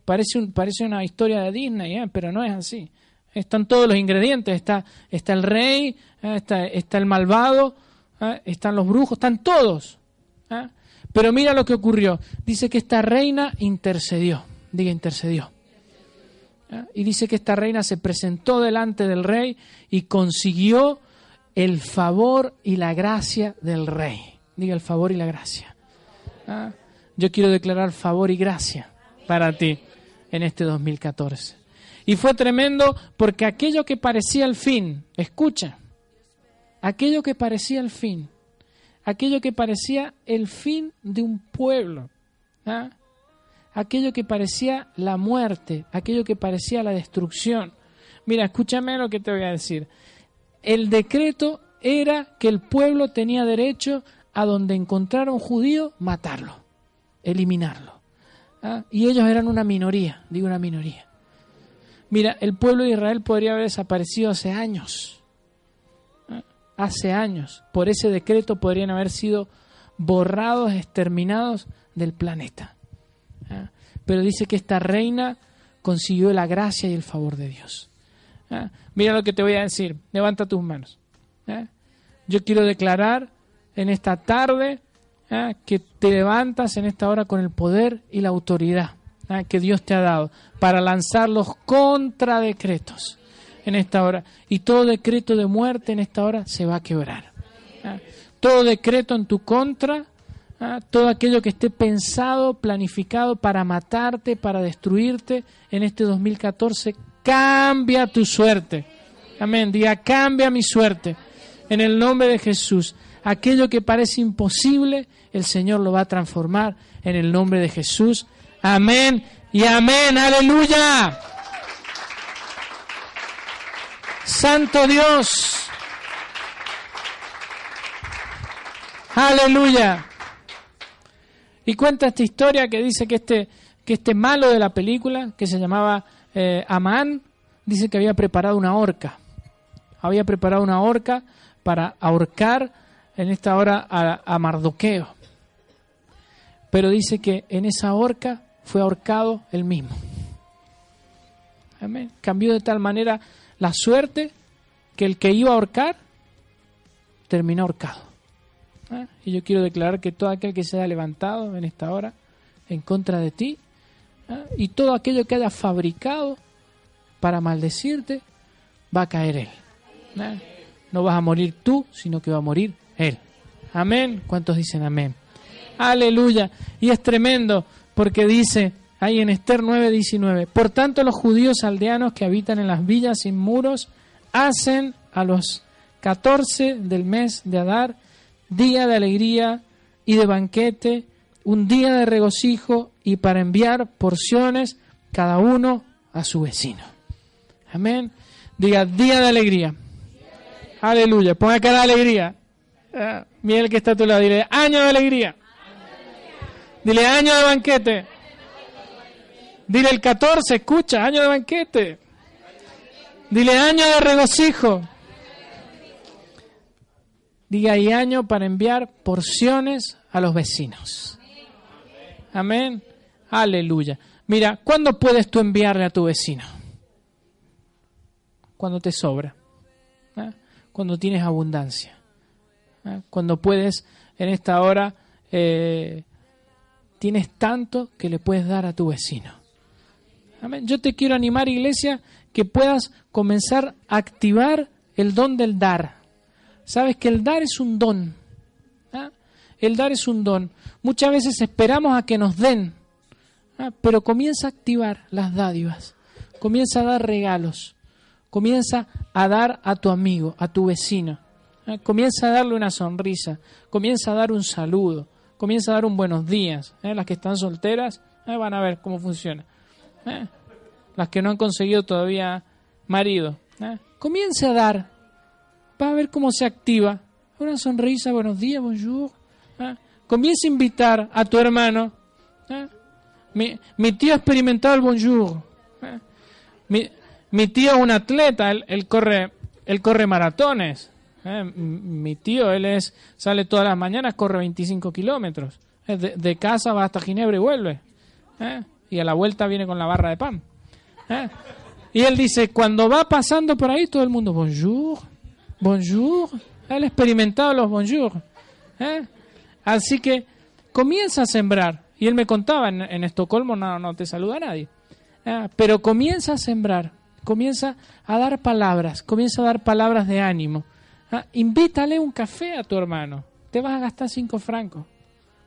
Parece, parece una historia de Disney, pero no es así. Están todos los ingredientes. Está, está el rey, está, está el malvado, están los brujos, están todos. Pero mira lo que ocurrió. Dice que esta reina intercedió. Diga, intercedió. Y dice que esta reina se presentó delante del rey y consiguió el favor y la gracia del rey. Diga el favor y la gracia. Yo quiero declarar favor y gracia para ti en este 2014. Y fue tremendo porque aquello que parecía el fin, escucha, aquello que parecía el fin, aquello que parecía el fin de un pueblo, ¿ah? aquello que parecía la muerte, aquello que parecía la destrucción. Mira, escúchame lo que te voy a decir. El decreto era que el pueblo tenía derecho a donde encontrara un judío, matarlo, eliminarlo. ¿Ah? Y ellos eran una minoría, digo una minoría. Mira, el pueblo de Israel podría haber desaparecido hace años. ¿ah? Hace años. Por ese decreto podrían haber sido borrados, exterminados del planeta. ¿ah? Pero dice que esta reina consiguió la gracia y el favor de Dios. Mira lo que te voy a decir. Levanta tus manos. Yo quiero declarar en esta tarde que te levantas en esta hora con el poder y la autoridad que Dios te ha dado para lanzar los contradecretos en esta hora. Y todo decreto de muerte en esta hora se va a quebrar. Todo decreto en tu contra, todo aquello que esté pensado, planificado para matarte, para destruirte en este 2014, cambia tu suerte. Amén. Diga, cambia mi suerte. En el nombre de Jesús. Aquello que parece imposible, el Señor lo va a transformar en el nombre de Jesús. Amén y amén. Aleluya. Santo Dios. Aleluya. Y cuenta esta historia que dice que este, que este malo de la película, que se llamaba eh, Amán, dice que había preparado una horca. Había preparado una horca para ahorcar en esta hora a, Mardoqueo. Pero dice que en esa horca fue ahorcado él mismo. Amén. Cambió de tal manera la suerte que el que iba a ahorcar terminó ahorcado. ¿Ah? Y yo quiero declarar que todo aquel que se haya levantado en esta hora en contra de ti ¿ah? y todo aquello que haya fabricado para maldecirte, va a caer él. ¿Ah? No vas a morir tú, sino que va a morir él. Amén. ¿Cuántos dicen amén? Aleluya. Y es tremendo porque dice ahí en Esther 9:19, por tanto los judíos aldeanos que habitan en las villas sin muros hacen a los 14 del mes de Adar día de alegría y de banquete, un día de regocijo y para enviar porciones cada uno a su vecino. Amén. Diga día de alegría. Aleluya. Ponga cara de alegría. Ah, mira que está a tu lado. Dile año de alegría. Dile año de banquete. Dile el 14, escucha, año de banquete. Dile año de regocijo. Diga y año para enviar porciones a los vecinos. Amén. Aleluya. Mira, ¿cuándo puedes tú enviarle a tu vecino? Cuando te sobra. ¿eh? Cuando tienes abundancia. Cuando puedes en esta hora, eh, tienes tanto que le puedes dar a tu vecino. Amén. Yo te quiero animar, iglesia, que puedas comenzar a activar el don del dar. Sabes que el dar es un don. ¿ah? El dar es un don. Muchas veces esperamos a que nos den, ¿ah? pero comienza a activar las dádivas. Comienza a dar regalos. Comienza a dar a tu amigo, a tu vecino. ¿Ah? Comienza a darle una sonrisa. Comienza a dar un saludo. Comienza a dar un buenos días. ¿eh? Las que están solteras van a ver cómo funciona. Las que no han conseguido todavía marido. Comience a dar va a ver cómo se activa. Una sonrisa, buenos días, bonjour. Comienza a invitar a tu hermano. Mi, tío ha experimentado el bonjour. Mi, tío es un atleta, él, corre, él corre maratones. Mi tío, él es, sale todas las mañanas, corre 25 kilómetros. De, casa va hasta Ginebra y vuelve. Y a la vuelta viene con la barra de pan. Y él dice, cuando va pasando por ahí, todo el mundo, bonjour, bonjour. Él ha experimentado los bonjour. ¿eh? Así que comienza a sembrar. Y él me contaba, en, Estocolmo no, no te saluda nadie. ¿eh? Pero comienza a sembrar. Comienza a dar palabras. Comienza a dar palabras de ánimo. ¿Eh? Invítale un café a tu hermano. Te vas a gastar cinco francos.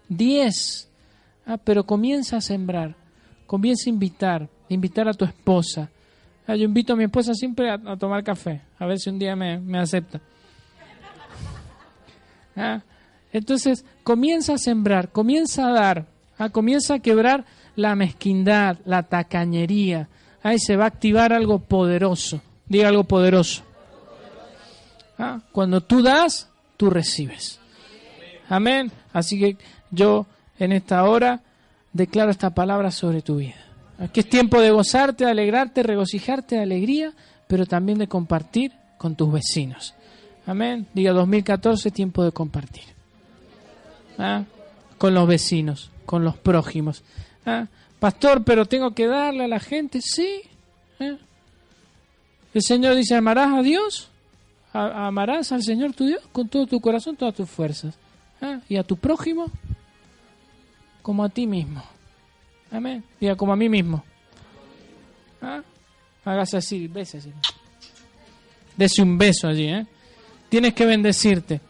Diez. Pero comienza a sembrar. Comienza a invitar. Invitar a tu esposa. yo invito a mi esposa siempre a tomar café. A ver si un día me, acepta. ¿Ah? Entonces, comienza a sembrar, comienza a dar, ¿ah? comienza a quebrar la mezquindad, la tacañería. Ahí se va a activar algo poderoso. Diga algo poderoso. ¿Ah? Cuando tú das, tú recibes. Amén. Así que yo en esta hora declaro esta palabra sobre tu vida. Aquí es tiempo de gozarte, de alegrarte, regocijarte de alegría pero también de compartir con tus vecinos. Amén. Diga 2014, tiempo de compartir. ¿Ah? Con los vecinos, con los prójimos. ¿Ah? Pastor, pero tengo que darle a la gente. Sí. ¿eh? El Señor dice, amarás a Dios. Amarás al Señor tu Dios con todo tu corazón, todas tus fuerzas. ¿Ah? Y a tu prójimo como a ti mismo. Amén. Diga como a mí mismo. ¿Ah? Hágase así, bese así. Dese un beso allí, ¿eh? Tienes que bendecirte.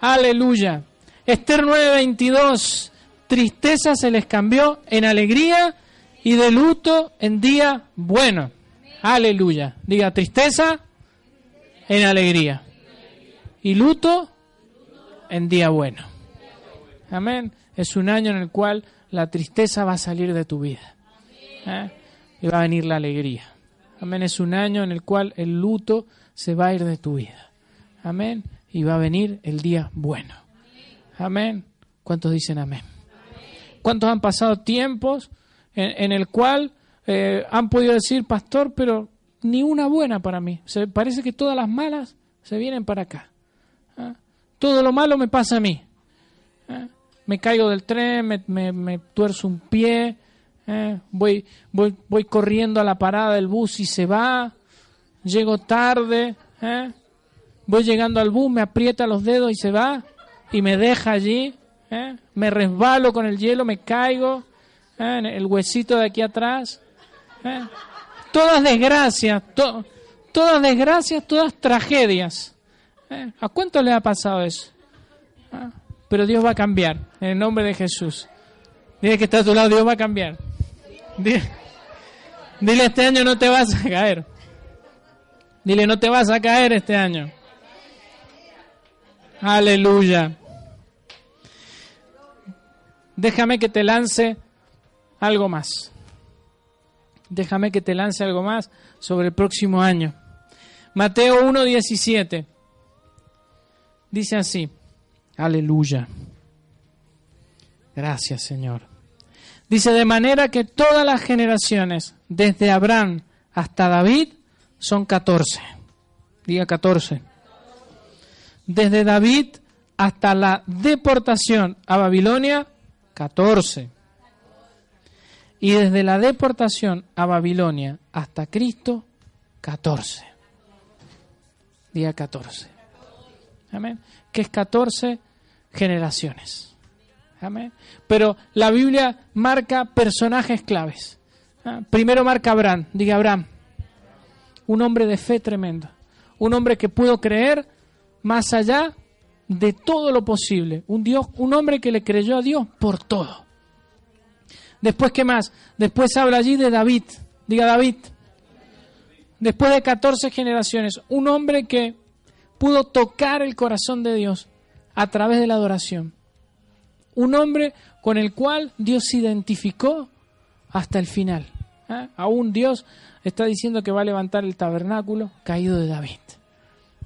Aleluya. Esther 9:22. Tristeza se les cambió en alegría y de luto en día bueno. Aleluya. Diga tristeza en alegría. Y luto en día bueno. Amén. Es un año en el cual la tristeza va a salir de tu vida. ¿eh? Y va a venir la alegría. Amén. Es un año en el cual el luto se va a ir de tu vida. Amén. Y va a venir el día bueno. Amén. ¿Cuántos dicen amén? ¿Cuántos han pasado tiempos en, el cual eh, han podido decir, pastor, pero ni una buena para mí? Se, parece que todas las malas se vienen para acá. ¿Ah? Todo lo malo me pasa a mí. ¿Ah? Me caigo del tren, me, me, tuerzo un pie, ¿eh? voy, voy, voy corriendo a la parada del bus y se va, llego tarde, ¿eh? voy llegando al bus, me aprieta los dedos y se va y me deja allí, ¿eh? me resbalo con el hielo, me caigo, el huesito de aquí atrás. Todas desgracias, todas desgracias, todas tragedias. ¿A cuánto le ha pasado eso? ¿Ah? Pero Dios va a cambiar, en el nombre de Jesús. Dile que está a tu lado, Dios va a cambiar. Dile, este año no te vas a caer. Dile, no te vas a caer este año. Aleluya. Déjame que te lance algo más. Déjame que te lance algo más sobre el próximo año. Mateo 1.17. Dice así. Aleluya. Gracias, Señor. Dice, de manera que todas las generaciones, desde Abraham hasta David, son 14. Diga 14. Desde David hasta la deportación a Babilonia, 14. Y desde la deportación a Babilonia hasta Cristo, 14. Día 14. Amén. Que es 14 generaciones. Pero la Biblia marca personajes claves. ¿ah? Primero marca Abraham, diga Abraham, un hombre de fe tremendo, un hombre que pudo creer más allá de todo lo posible, un Dios, un hombre que le creyó a Dios por todo. Después, ¿qué más? Después habla allí de David, diga David. Después de 14 generaciones, un hombre que pudo tocar el corazón de Dios a través de la adoración un hombre con el cual Dios se identificó hasta el final. ¿eh? Aún Dios está diciendo que va a levantar el tabernáculo caído de David.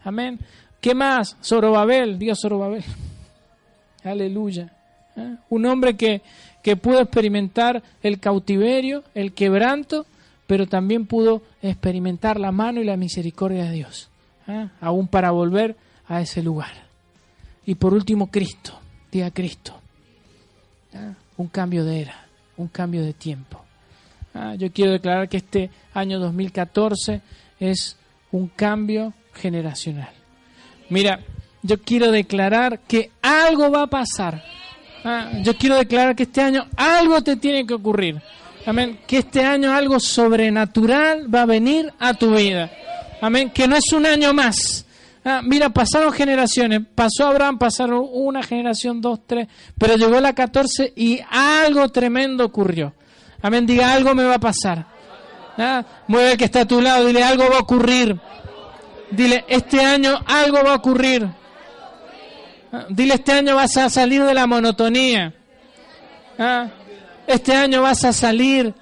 Amén. ¿Qué más? Zorobabel, Dios Zorobabel. Aleluya. ¿eh? Un hombre que, que pudo experimentar el cautiverio, el quebranto, pero también pudo experimentar la mano y la misericordia de Dios, ¿eh? aún para volver a ese lugar. Y por último, Cristo, día Cristo. Ah, un cambio de era, un cambio de tiempo. Ah, yo quiero declarar que este año 2014 es un cambio generacional. Mira, yo quiero declarar que algo va a pasar. Ah, yo quiero declarar que este año algo te tiene que ocurrir. Amén. Que este año algo sobrenatural va a venir a tu vida. Amén. Que no es un año más. Ah, mira, pasaron generaciones, pasó Abraham, pasaron una generación, dos, tres, pero llegó la catorce y algo tremendo ocurrió. Amén, diga, algo me va a pasar. Ah, mueve el que está a tu lado, dile, algo va a ocurrir. Dile, este año algo va a ocurrir. Ah, dile, este año vas a salir de la monotonía. Ah, este año vas a salir,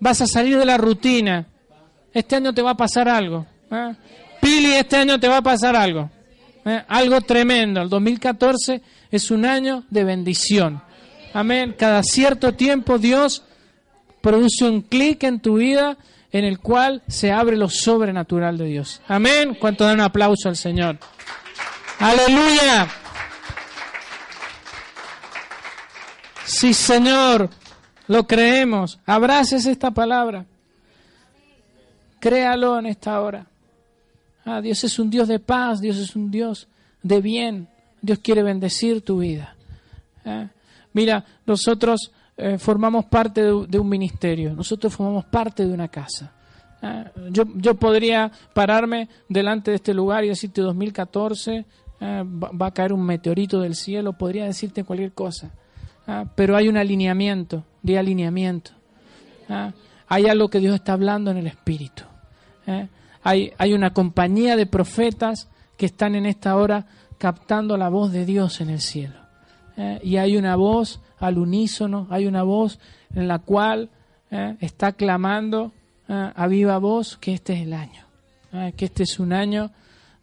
vas a salir de la rutina. Este año te va a pasar algo. Pili, este año te va a pasar algo. ¿eh? Algo tremendo. El 2014 es un año de bendición. Amén. Cada cierto tiempo Dios produce un clic en tu vida en el cual se abre lo sobrenatural de Dios. Amén. ¿Cuánto dan un aplauso al Señor? Aleluya. Sí, Señor, lo creemos. Abraces esta palabra. Créalo en esta hora. Ah, Dios es un Dios de paz, Dios es un Dios de bien. Dios quiere bendecir tu vida. Ah, mira, nosotros eh, formamos parte de, un ministerio, nosotros formamos parte de una casa. Ah, yo, yo podría pararme delante de este lugar y decirte 2014 va, va, a caer un meteorito del cielo, podría decirte cualquier cosa. pero hay un alineamiento, de alineamiento. hay algo que Dios está hablando en el Espíritu. Hay, hay una compañía de profetas que están en esta hora captando la voz de Dios en el cielo. Y hay una voz al unísono, hay una voz en la cual está clamando ah, a viva voz que este es el año, ah, que este es un año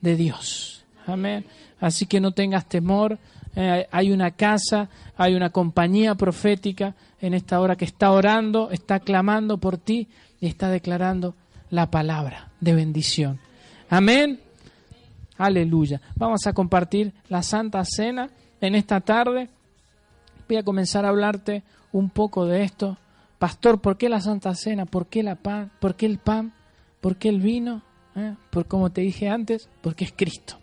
de Dios. Amén. Así que no tengas temor. Eh, hay una casa, hay una compañía profética en esta hora que está orando, está clamando por ti y está declarando la palabra de bendición. Amén. Aleluya. Vamos a compartir la Santa Cena en esta tarde. Voy a comenzar a hablarte un poco de esto. Pastor, ¿por qué la Santa Cena? ¿Por qué la pan? ¿Por qué el pan? ¿Por qué el vino? ¿Eh? Por como te dije antes, porque es Cristo.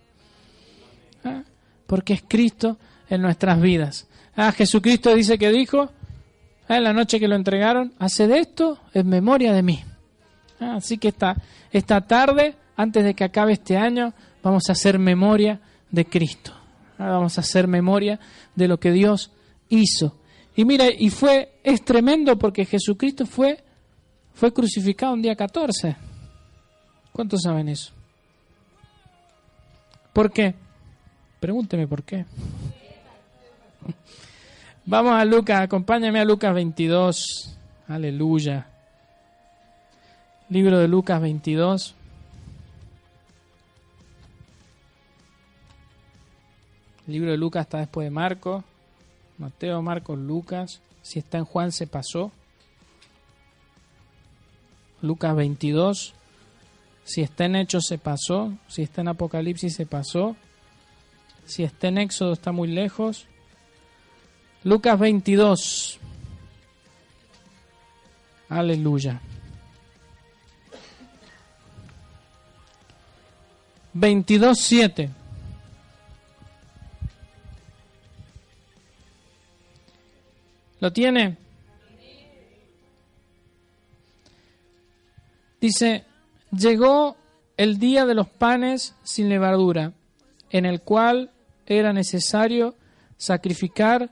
¿Eh? Porque es Cristo en nuestras vidas. Ah, Jesucristo dice que dijo ¿eh? en la noche que lo entregaron, hace de esto en memoria de mí. Ah, así que esta, esta tarde, antes de que acabe este año, vamos a hacer memoria de Cristo. Ah, vamos a hacer memoria de lo que Dios hizo. Y mira, y fue, es tremendo porque Jesucristo fue, fue crucificado un día 14. ¿Cuántos saben eso? ¿Por qué? Pregúnteme por qué. Vamos a Lucas, acompáñame a Lucas 22. Aleluya. Libro de Lucas 22. El libro de Lucas está después de Marcos. Mateo, Marcos, Lucas. Si está en Juan se pasó. Lucas 22. Si está en Hechos se pasó. Si está en Apocalipsis se pasó. Si está en Éxodo está muy lejos. Lucas 22. Aleluya. 22.7. ¿Lo tiene? Dice, llegó el día de los panes sin levadura, en el cual era necesario sacrificar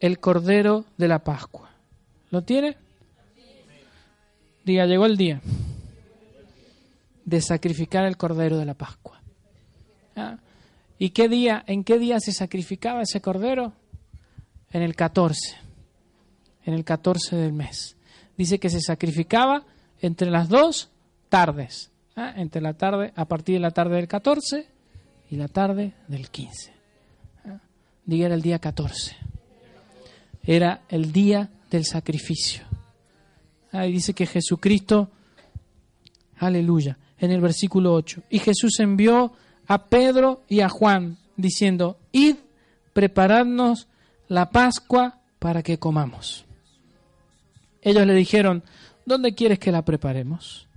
el cordero de la Pascua. ¿Lo tiene? Diga, llegó el día de sacrificar el cordero de la Pascua. ¿Ah? ¿Y qué día, en qué día se sacrificaba ese cordero? en el 14, en el 14 del mes. Dice que se sacrificaba entre las dos tardes, ¿eh? entre la tarde, a partir de la tarde del 14 y la tarde del 15. ¿eh? Diga era el día 14. Era el día del sacrificio. Ahí dice que Jesucristo, aleluya, en el versículo 8, y Jesús envió a Pedro y a Juan diciendo, id, preparadnos la Pascua para que comamos. Ellos le dijeron, ¿dónde quieres que la preparemos?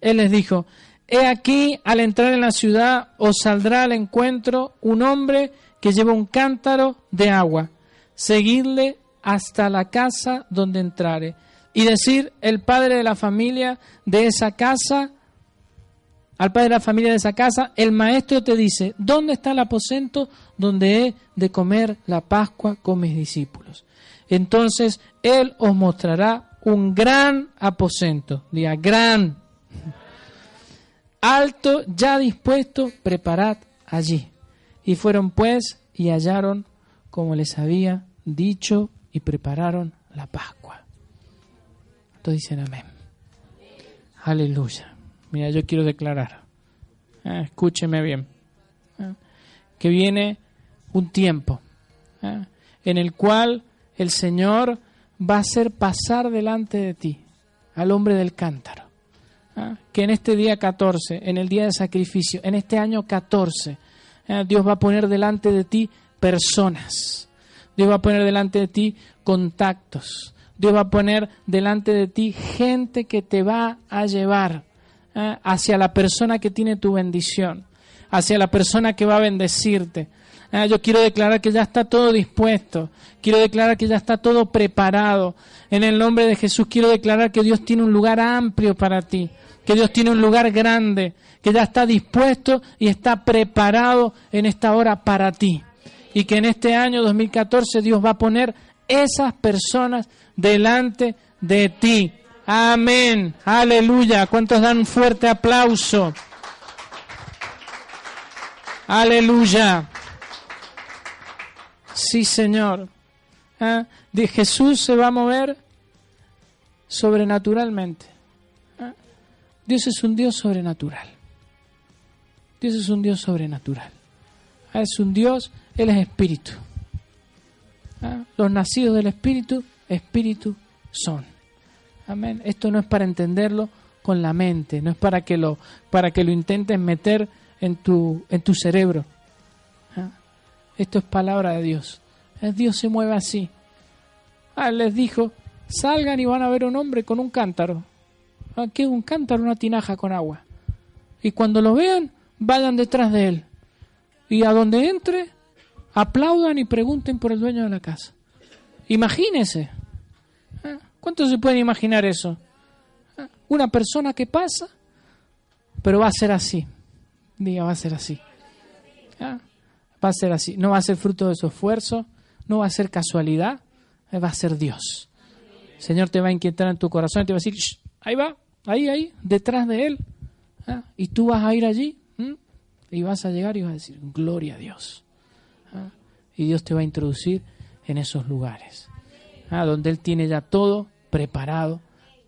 Él les dijo, he aquí, al entrar en la ciudad os saldrá al encuentro un hombre que lleva un cántaro de agua. Seguidle hasta la casa donde entrare. Y decir, el padre de la familia de esa casa al padre de la familia de esa casa, el maestro te dice, ¿dónde está el aposento donde he de comer la Pascua con mis discípulos? Entonces él os mostrará un gran aposento, diga gran, alto, ya dispuesto, preparad allí. Y fueron pues y hallaron como les había dicho y prepararon la Pascua. Todos dicen amén. Aleluya. Mira, yo quiero declarar, eh, escúcheme bien, eh, que viene un tiempo eh, en el cual el Señor va a hacer pasar delante de ti al hombre del cántaro. Que en este día 14, en el día de sacrificio, en este año 14, Dios va a poner delante de ti personas. Dios va a poner delante de ti contactos. Dios va a poner delante de ti gente que te va a llevar ¿eh? hacia la persona que tiene tu bendición, hacia la persona que va a bendecirte. ¿eh? Yo quiero declarar que ya está todo dispuesto, quiero declarar que ya está todo preparado. En el nombre de Jesús quiero declarar que Dios tiene un lugar amplio para ti, que Dios tiene un lugar grande, que ya está dispuesto y está preparado en esta hora para ti. Y que en este año 2014 Dios va a poner esas personas delante de ti. Amén. Aleluya. ¿Cuántos dan un fuerte aplauso? Aleluya. Sí, Señor. ¿Eh? De Jesús se va a mover sobrenaturalmente. ¿Ah? Dios es un Dios sobrenatural. Dios es un Dios sobrenatural. ¿Ah? Es un Dios, Él es espíritu. ¿Ah? Los nacidos del espíritu, espíritu son. Amén. Esto no es para entenderlo con la mente, no es para que lo, para que lo intentes meter en tu, en tu cerebro. Esto es palabra de Dios. Dios se mueve así. Ah, les dijo, salgan y van a ver un hombre con un cántaro. Ah, ¿Qué es un cántaro? Una tinaja con agua. Y cuando lo vean, vayan detrás de él. Y a donde entre, aplaudan y pregunten por el dueño de la casa. Imagínense. Ah, ¿Cuánto se pueden imaginar eso? Ah, una persona que pasa, pero va a ser así. Diga, va a ser así. Va a ser así. No va a ser fruto de su esfuerzo, no va a ser casualidad, va a ser Dios. El Señor te va a inquietar en tu corazón y te va a decir, ahí va, ahí, ahí, detrás de Él. ¿Ah? Y tú vas a ir allí y vas a llegar y vas a decir, gloria a Dios. ¿Ah? Y Dios te va a introducir en esos lugares, ¿ah? donde Él tiene ya todo preparado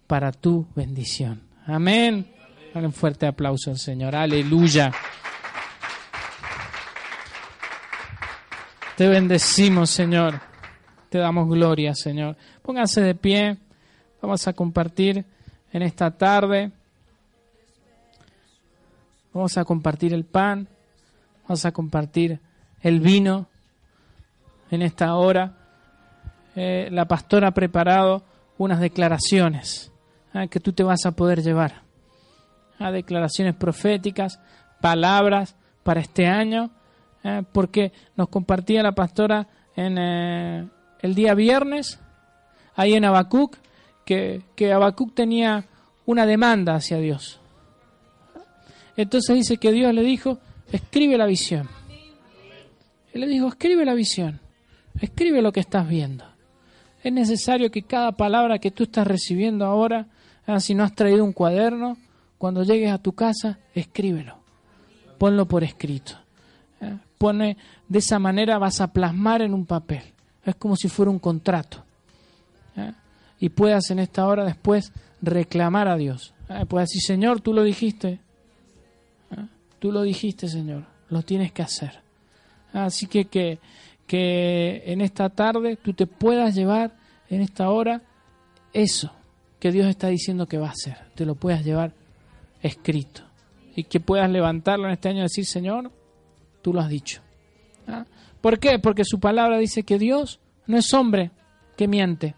para tu bendición. Amén. Dale un fuerte aplauso al Señor. Aleluya. Te bendecimos, Señor. Te damos gloria, Señor. Pónganse de pie. Vamos a compartir en esta tarde. Vamos a compartir el pan. Vamos a compartir el vino en esta hora. Eh, la pastora ha preparado unas declaraciones ah, que tú te vas a poder llevar. Ah, declaraciones proféticas, palabras para este año, eh, porque nos compartía la pastora en, eh, el día viernes, ahí en Habacuc, que, que Habacuc tenía una demanda hacia Dios. Entonces dice que Dios le dijo, escribe la visión. Él le dijo, escribe la visión, escribe lo que estás viendo. Es necesario que cada palabra que tú estás recibiendo ahora, ah, si no has traído un cuaderno, cuando llegues a tu casa, escríbelo. Ponlo por escrito. Ah, pone, de esa manera vas a plasmar en un papel es como si fuera un contrato. Y puedas en esta hora después reclamar a Dios. ¿eh? Puedes decir, Señor, tú lo dijiste. ¿eh? Tú lo dijiste, Señor. Lo tienes que hacer. Así que, que que en esta tarde tú te puedas llevar en esta hora eso que Dios está diciendo que va a hacer. Te lo puedas llevar escrito. Y que puedas levantarlo en este año y decir, Señor, tú lo has dicho. ¿Ah? ¿Por qué? Porque su palabra dice que Dios no es hombre que miente.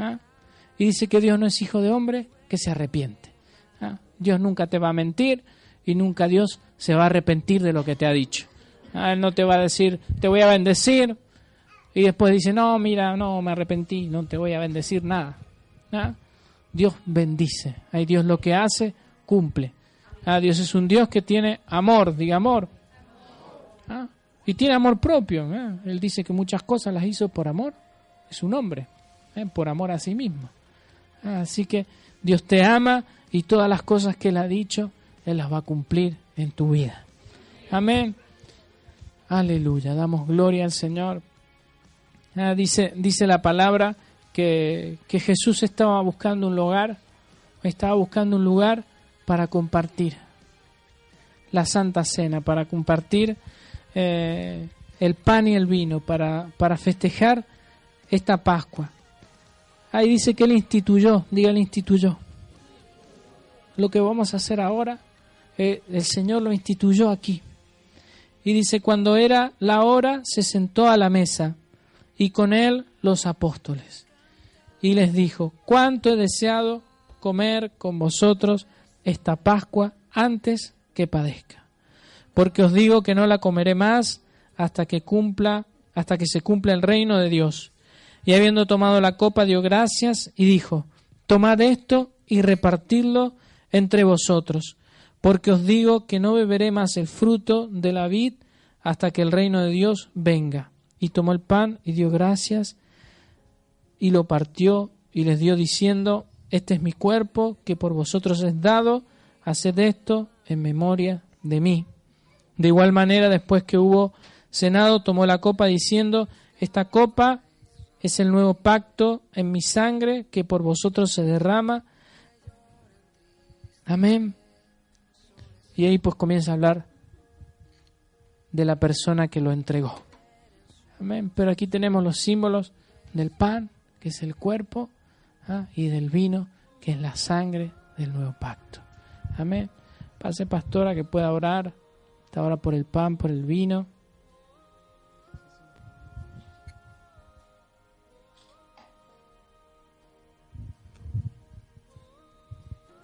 ¿Ah? Y dice que Dios no es hijo de hombre que se arrepiente. ¿ah? Dios nunca te va a mentir y nunca Dios se va a arrepentir de lo que te ha dicho. ¿Ah? Él no te va a decir, te voy a bendecir. Y después dice, no, mira, no, me arrepentí, no te voy a bendecir nada. Dios bendice. Ahí Dios lo que hace, cumple. Dios es un Dios que tiene amor, diga amor. Y tiene amor propio. ¿eh? Él dice que muchas cosas las hizo por amor. Es un hombre. ¿Eh? Por amor a sí mismo. Así que Dios te ama y todas las cosas que Él ha dicho, Él las va a cumplir en tu vida. Amén. Aleluya. Damos gloria al Señor. Ah, dice, dice la palabra que, que Jesús estaba buscando un lugar, estaba buscando un lugar para compartir la Santa Cena, para compartir eh, el pan y el vino para, para festejar esta Pascua. Ahí dice que Él instituyó, diga, Él instituyó. Lo que vamos a hacer ahora, eh, el Señor lo instituyó aquí. Y dice, cuando era la hora, se sentó a la mesa y con Él los apóstoles. Y les dijo, cuánto he deseado comer con vosotros esta Pascua antes que padezca porque os digo que no la comeré más hasta que cumpla, hasta que se cumpla el reino de Dios. Y habiendo tomado la copa, dio gracias y dijo, Tomad esto y repartidlo entre vosotros, porque os digo que no beberé más el fruto de la vid hasta que el reino de Dios venga. Y tomó el pan y dio gracias y lo partió y les dio diciendo, Este es mi cuerpo que por vosotros es dado, haced esto en memoria de mí. De igual manera, después que hubo cenado, tomó la copa diciendo, esta copa es el nuevo pacto en mi sangre que por vosotros se derrama. Amén. Y ahí pues comienza a hablar de la persona que lo entregó. Amén. Pero aquí tenemos los símbolos del pan, que es el cuerpo, ¿ah? y del vino, que es la sangre del nuevo pacto. Amén. Pase pastora que pueda orar. Está ahora por el pan, por el vino.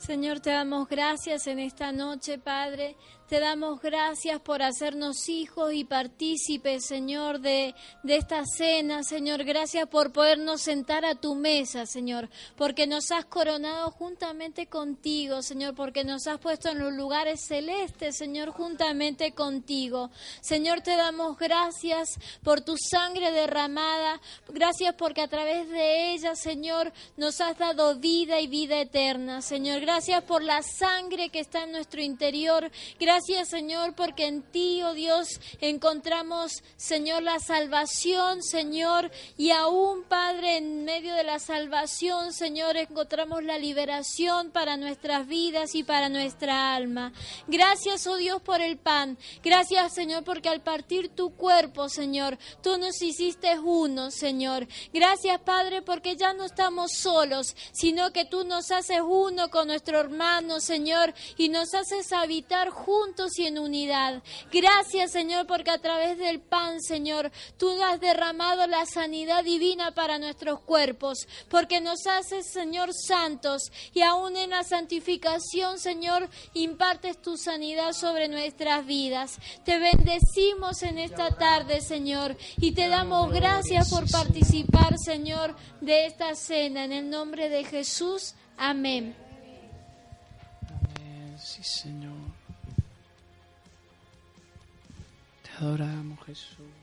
Señor, te damos gracias en esta noche, Padre. Te damos gracias por hacernos hijos y partícipes, Señor, de, de esta cena, Señor. Gracias por podernos sentar a tu mesa, Señor, porque nos has coronado juntamente contigo, Señor, porque nos has puesto en los lugares celestes, Señor, juntamente contigo. Señor, te damos gracias por tu sangre derramada. Gracias porque a través de ella, Señor, nos has dado vida y vida eterna, Señor. Gracias por la sangre que está en nuestro interior. Gracias, Señor, porque en ti, oh Dios, encontramos, Señor, la salvación, Señor, y aún, Padre, en medio de la salvación, Señor, encontramos la liberación para nuestras vidas y para nuestra alma. Gracias, oh Dios, por el pan. Gracias, Señor, porque al partir tu cuerpo, Señor, tú nos hiciste uno, Señor. Gracias, Padre, porque ya no estamos solos, sino que tú nos haces uno con nuestro hermano, Señor, y nos haces habitar juntos y en unidad. Gracias, Señor, porque a través del pan, Señor, tú has derramado la sanidad divina para cuerpos, porque nos haces, Señor, santos y aún en la santificación, Señor, impartes tu sanidad sobre nuestras vidas. Te bendecimos en esta tarde, Señor, y te damos gracias por participar, Señor, de esta cena. En el nombre de Jesús. Amén. Amén. Sí, Señor. adoramos, Jesús.